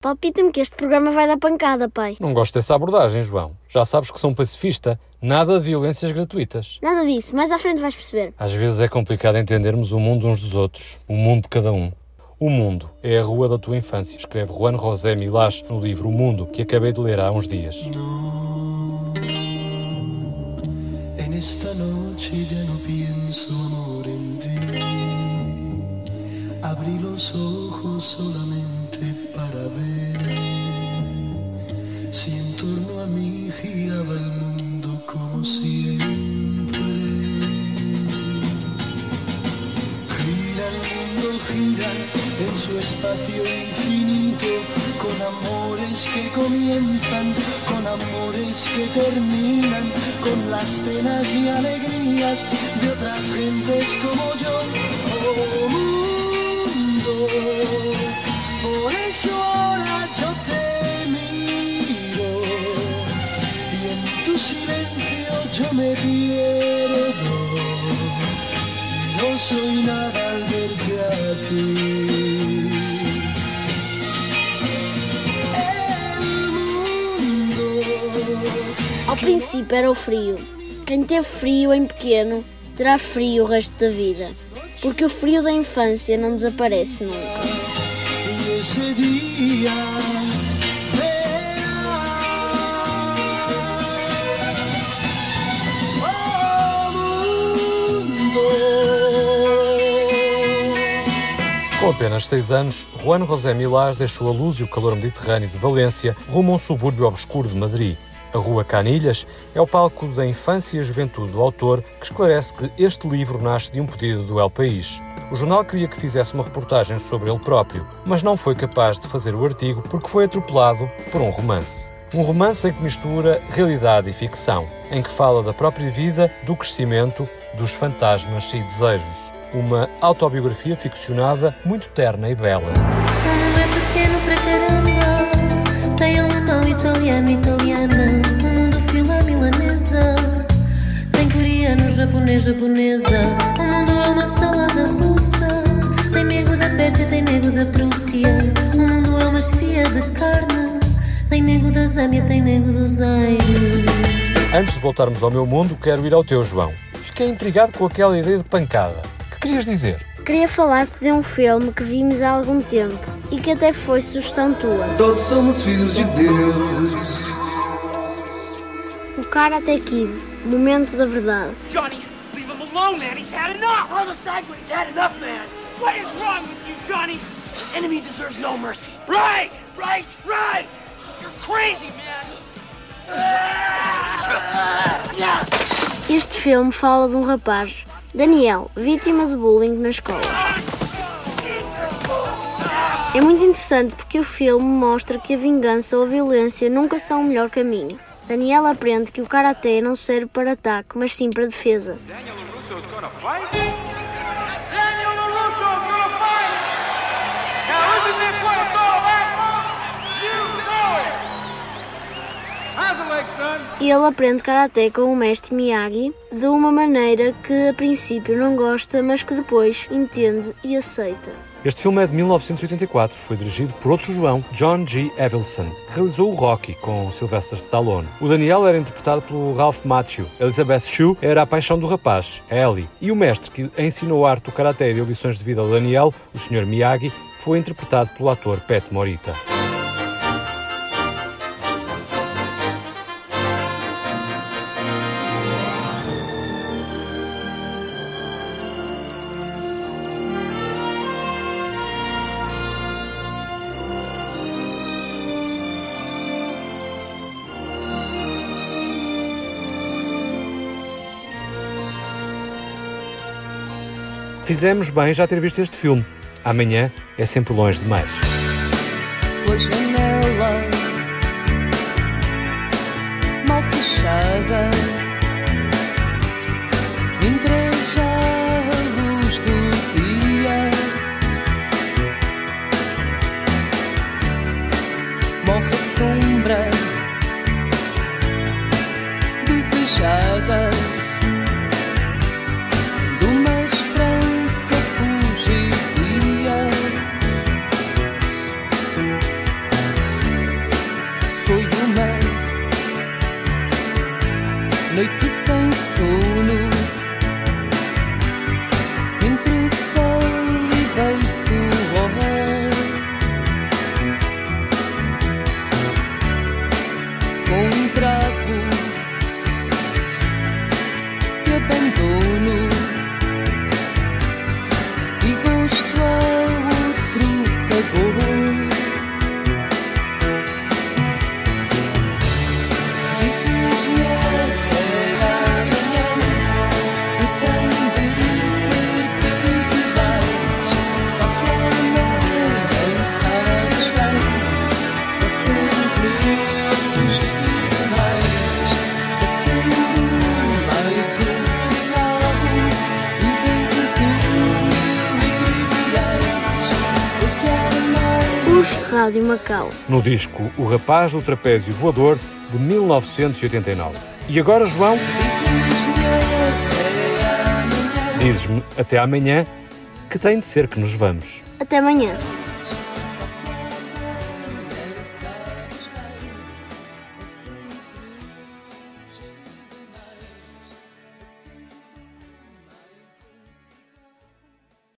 Palpita-me que este programa vai dar pancada, pai. Não gosto dessa abordagem, João. Já sabes que sou um pacifista. Nada de violências gratuitas. Nada disso, mais à frente vais perceber. Às vezes é complicado entendermos o mundo uns dos outros, o mundo de cada um. O Mundo é a rua da tua infância, escreve Juan José Milás no livro O Mundo, que acabei de ler há uns dias. En esta noche ya no pienso amor en ti. Abrí los ojos solamente para ver si en torno a mí giraba el mundo como siempre. Gira el mundo, gira en su espacio infinito, con amores que comienzan, con amores que terminan, con las penas y alegrías de otras gentes como yo. Soy nada al verte a ti. Ao princípio era o frio. Quem teve frio em pequeno terá frio o resto da vida. Porque o frio da infância não desaparece nunca. Ese día verás mundo Com apenas seis anos, Juan José Milás deixou a luz e o calor mediterrâneo de Valência rumo a um subúrbio obscuro de Madrid. A Rua Canilhas é o palco da infância e juventude do autor, que esclarece que este livro nasce de um pedido do El País. O jornal queria que fizesse uma reportagem sobre ele próprio, mas não foi capaz de fazer o artigo porque foi atropelado por um romance. Um romance em que mistura realidade e ficção, em que fala da própria vida, do crescimento, dos fantasmas e desejos. Uma autobiografia ficcionada muito terna e bela. Japonês, japonesa. O mundo é uma salada Antes de voltarmos ao meu mundo, quero ir ao teu, João. Fiquei intrigado com aquela ideia de pancada. Que querias dizer? Queria falar-te de um filme que vimos há algum tempo e que até foi sugestão tua. Todos somos filhos de Deus. O Karate Kid, Momento da Verdade. Johnny, leave him alone, man. He's had enough. Brother Sagwin, he's had enough, man. What is wrong with you, Johnny? The enemy deserves no mercy. Right, right, right. Este filme fala de um rapaz, Daniel, vítima de bullying na escola. É muito interessante porque o filme mostra que a vingança ou a violência nunca são o melhor caminho. Daniel aprende que o karatê não serve para ataque, mas sim para defesa. Daniel ele aprende karatê com o mestre Miyagi de uma maneira que a princípio não gosta, mas que depois entende e aceita. Este filme é de 1984, foi dirigido por outro João, John G. Evelson, que realizou o Rocky com Sylvester Stallone. O Daniel era interpretado pelo Ralph Macchio, Elizabeth Shue era a paixão do rapaz, Ellie, e o mestre que ensinou a arte do karaté e deu lições de vida ao Daniel, o Sr. Miyagi, foi interpretado pelo ator Pat Morita. Fizemos bem já ter visto este filme. Amanhã é sempre longe demais. mal fechada luz do dia morre a sombra desejada noi che sei Rádio Macau. No disco O Rapaz do Trapézio Voador, de 1989. E agora, João, Dizes-me até amanhã. dizes-me até amanhã que tem de ser que nos vamos. Até amanhã.